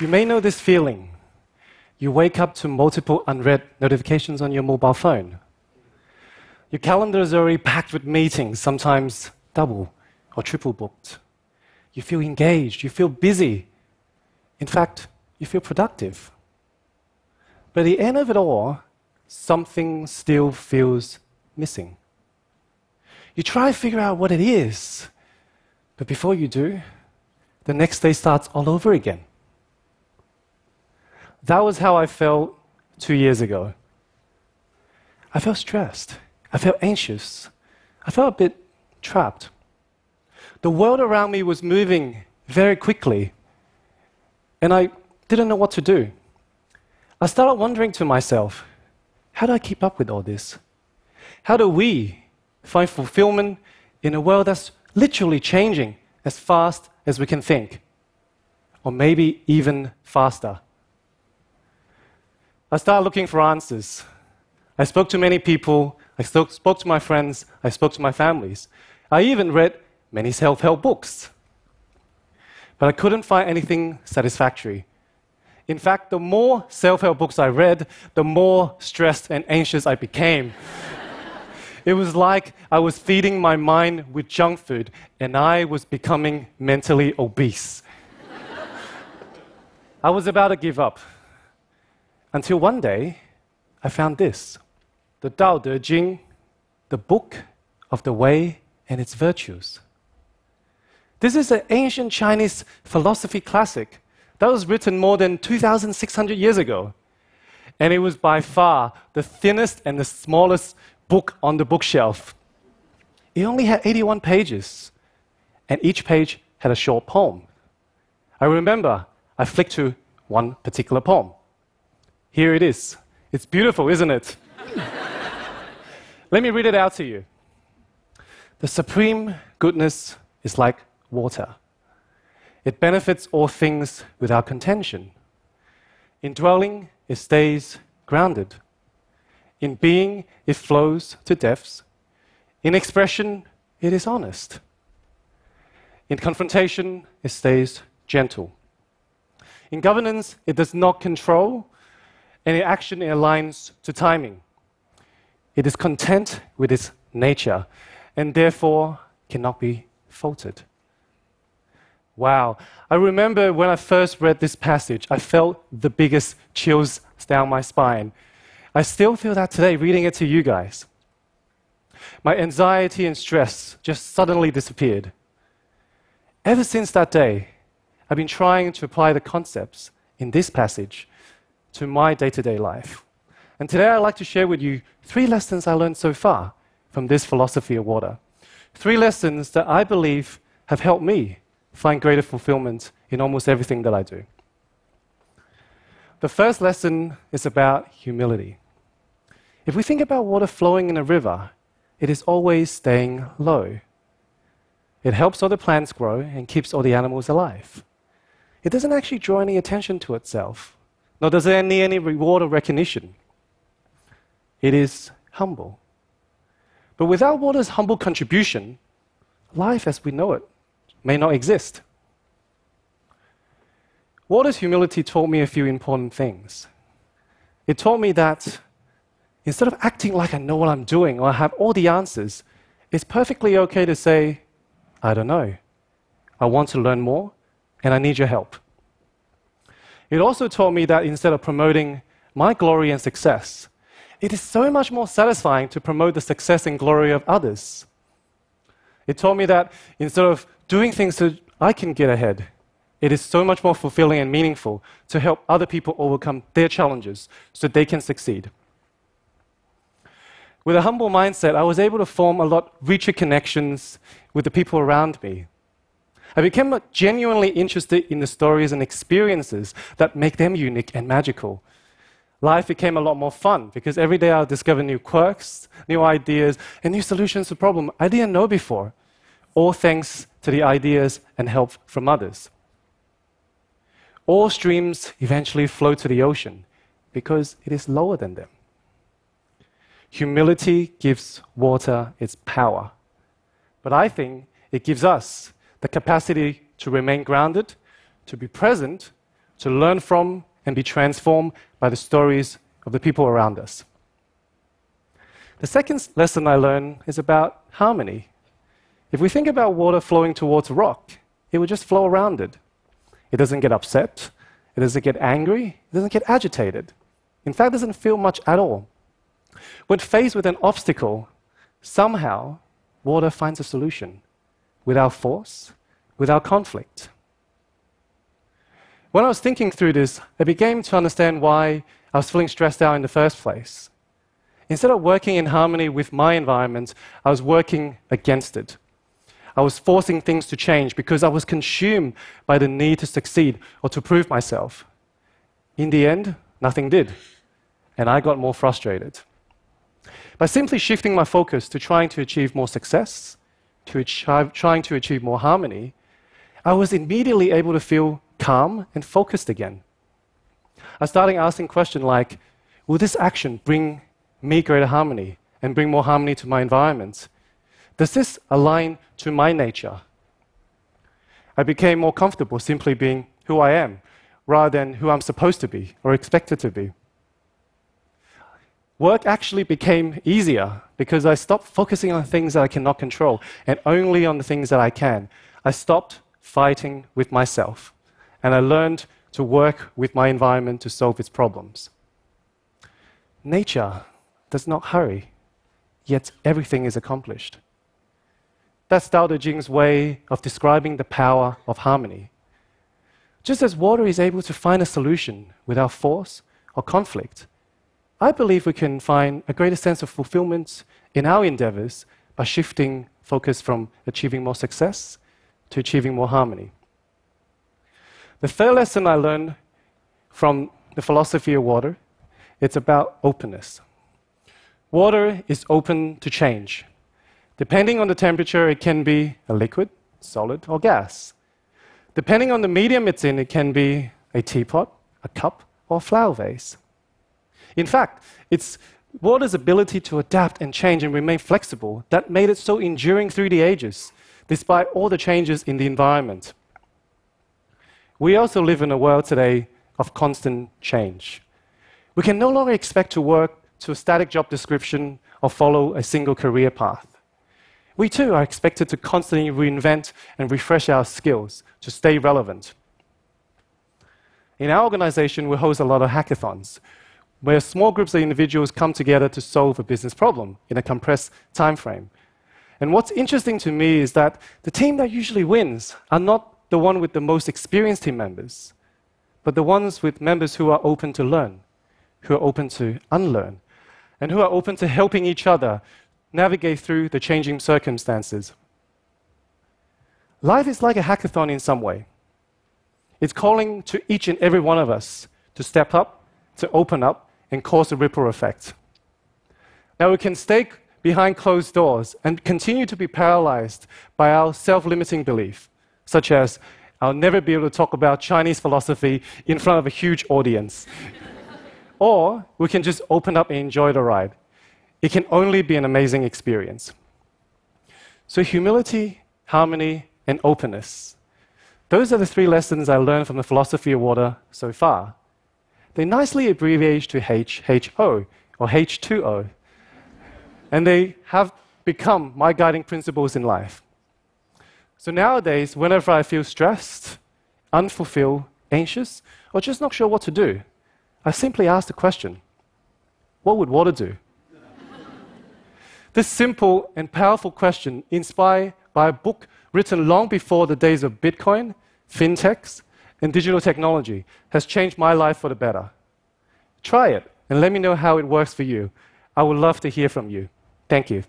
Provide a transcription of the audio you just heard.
You may know this feeling. You wake up to multiple unread notifications on your mobile phone. Your calendar is already packed with meetings, sometimes double or triple booked. You feel engaged, you feel busy. In fact, you feel productive. But at the end of it all, something still feels missing. You try to figure out what it is, but before you do, the next day starts all over again. That was how I felt two years ago. I felt stressed. I felt anxious. I felt a bit trapped. The world around me was moving very quickly, and I didn't know what to do. I started wondering to myself, how do I keep up with all this? How do we find fulfillment in a world that's literally changing as fast as we can think? Or maybe even faster. I started looking for answers. I spoke to many people, I spoke to my friends, I spoke to my families. I even read many self help books. But I couldn't find anything satisfactory. In fact, the more self help books I read, the more stressed and anxious I became. it was like I was feeding my mind with junk food and I was becoming mentally obese. I was about to give up. Until one day, I found this the Tao Te Ching, the book of the way and its virtues. This is an ancient Chinese philosophy classic that was written more than 2,600 years ago. And it was by far the thinnest and the smallest book on the bookshelf. It only had 81 pages, and each page had a short poem. I remember I flicked to one particular poem. Here it is. It's beautiful, isn't it? Let me read it out to you. The supreme goodness is like water. It benefits all things without contention. In dwelling, it stays grounded. In being, it flows to depths. In expression, it is honest. In confrontation, it stays gentle. In governance, it does not control, and it aligns to timing. It is content with its nature, and therefore cannot be faulted. Wow. I remember when I first read this passage, I felt the biggest chills down my spine. I still feel that today reading it to you guys. My anxiety and stress just suddenly disappeared. Ever since that day, I've been trying to apply the concepts in this passage to my day to day life. And today I'd like to share with you three lessons I learned so far from this philosophy of water. Three lessons that I believe have helped me find greater fulfillment in almost everything that I do. The first lesson is about humility. If we think about water flowing in a river, it is always staying low. It helps all the plants grow and keeps all the animals alive. It doesn't actually draw any attention to itself, nor does it need any reward or recognition. It is humble. But without water's humble contribution, life as we know it may not exist. Water's humility taught me a few important things. It taught me that instead of acting like I know what I'm doing or I have all the answers, it's perfectly okay to say, I don't know. I want to learn more and I need your help. It also taught me that instead of promoting my glory and success, it is so much more satisfying to promote the success and glory of others. It taught me that instead of doing things so I can get ahead, it is so much more fulfilling and meaningful to help other people overcome their challenges so they can succeed. With a humble mindset, I was able to form a lot richer connections with the people around me. I became genuinely interested in the stories and experiences that make them unique and magical. Life became a lot more fun because every day I discover new quirks, new ideas, and new solutions to problems I didn't know before, all thanks to the ideas and help from others. All streams eventually flow to the ocean because it is lower than them. Humility gives water its power. But I think it gives us the capacity to remain grounded, to be present, to learn from and be transformed by the stories of the people around us. The second lesson I learned is about harmony. If we think about water flowing towards rock, it would just flow around it. It doesn't get upset, it doesn't get angry, it doesn't get agitated. In fact, it doesn't feel much at all. When faced with an obstacle, somehow water finds a solution without force, without conflict. When I was thinking through this, I began to understand why I was feeling stressed out in the first place. Instead of working in harmony with my environment, I was working against it. I was forcing things to change because I was consumed by the need to succeed or to prove myself. In the end, nothing did, and I got more frustrated. By simply shifting my focus to trying to achieve more success, to achieve, trying to achieve more harmony, I was immediately able to feel calm and focused again. I started asking questions like Will this action bring me greater harmony and bring more harmony to my environment? Does this align to my nature? I became more comfortable simply being who I am rather than who I'm supposed to be or expected to be. Work actually became easier because I stopped focusing on things that I cannot control and only on the things that I can. I stopped fighting with myself and I learned to work with my environment to solve its problems. Nature does not hurry, yet everything is accomplished. That's Tao Te Ching's way of describing the power of harmony. Just as water is able to find a solution without force or conflict, I believe we can find a greater sense of fulfillment in our endeavors by shifting focus from achieving more success to achieving more harmony. The third lesson I learned from the philosophy of water, it's about openness. Water is open to change. Depending on the temperature, it can be a liquid, solid, or gas. Depending on the medium it's in, it can be a teapot, a cup, or a flower vase. In fact, it's water's ability to adapt and change and remain flexible that made it so enduring through the ages, despite all the changes in the environment. We also live in a world today of constant change. We can no longer expect to work to a static job description or follow a single career path. We too are expected to constantly reinvent and refresh our skills to stay relevant. In our organization, we host a lot of hackathons where small groups of individuals come together to solve a business problem in a compressed time frame. And what's interesting to me is that the team that usually wins are not the one with the most experienced team members, but the ones with members who are open to learn, who are open to unlearn, and who are open to helping each other navigate through the changing circumstances. Life is like a hackathon in some way. It's calling to each and every one of us to step up, to open up, and cause a ripple effect. Now, we can stay behind closed doors and continue to be paralyzed by our self limiting belief such as, I'll never be able to talk about Chinese philosophy in front of a huge audience. or we can just open up and enjoy the ride. It can only be an amazing experience. So, humility, harmony, and openness. Those are the three lessons I learned from the philosophy of water so far. They nicely abbreviate to HHO or H2O. And they have become my guiding principles in life. So nowadays, whenever I feel stressed, unfulfilled, anxious, or just not sure what to do, I simply ask the question what would water do? this simple and powerful question, inspired by a book written long before the days of Bitcoin, fintechs, and digital technology, has changed my life for the better. Try it and let me know how it works for you. I would love to hear from you. Thank you.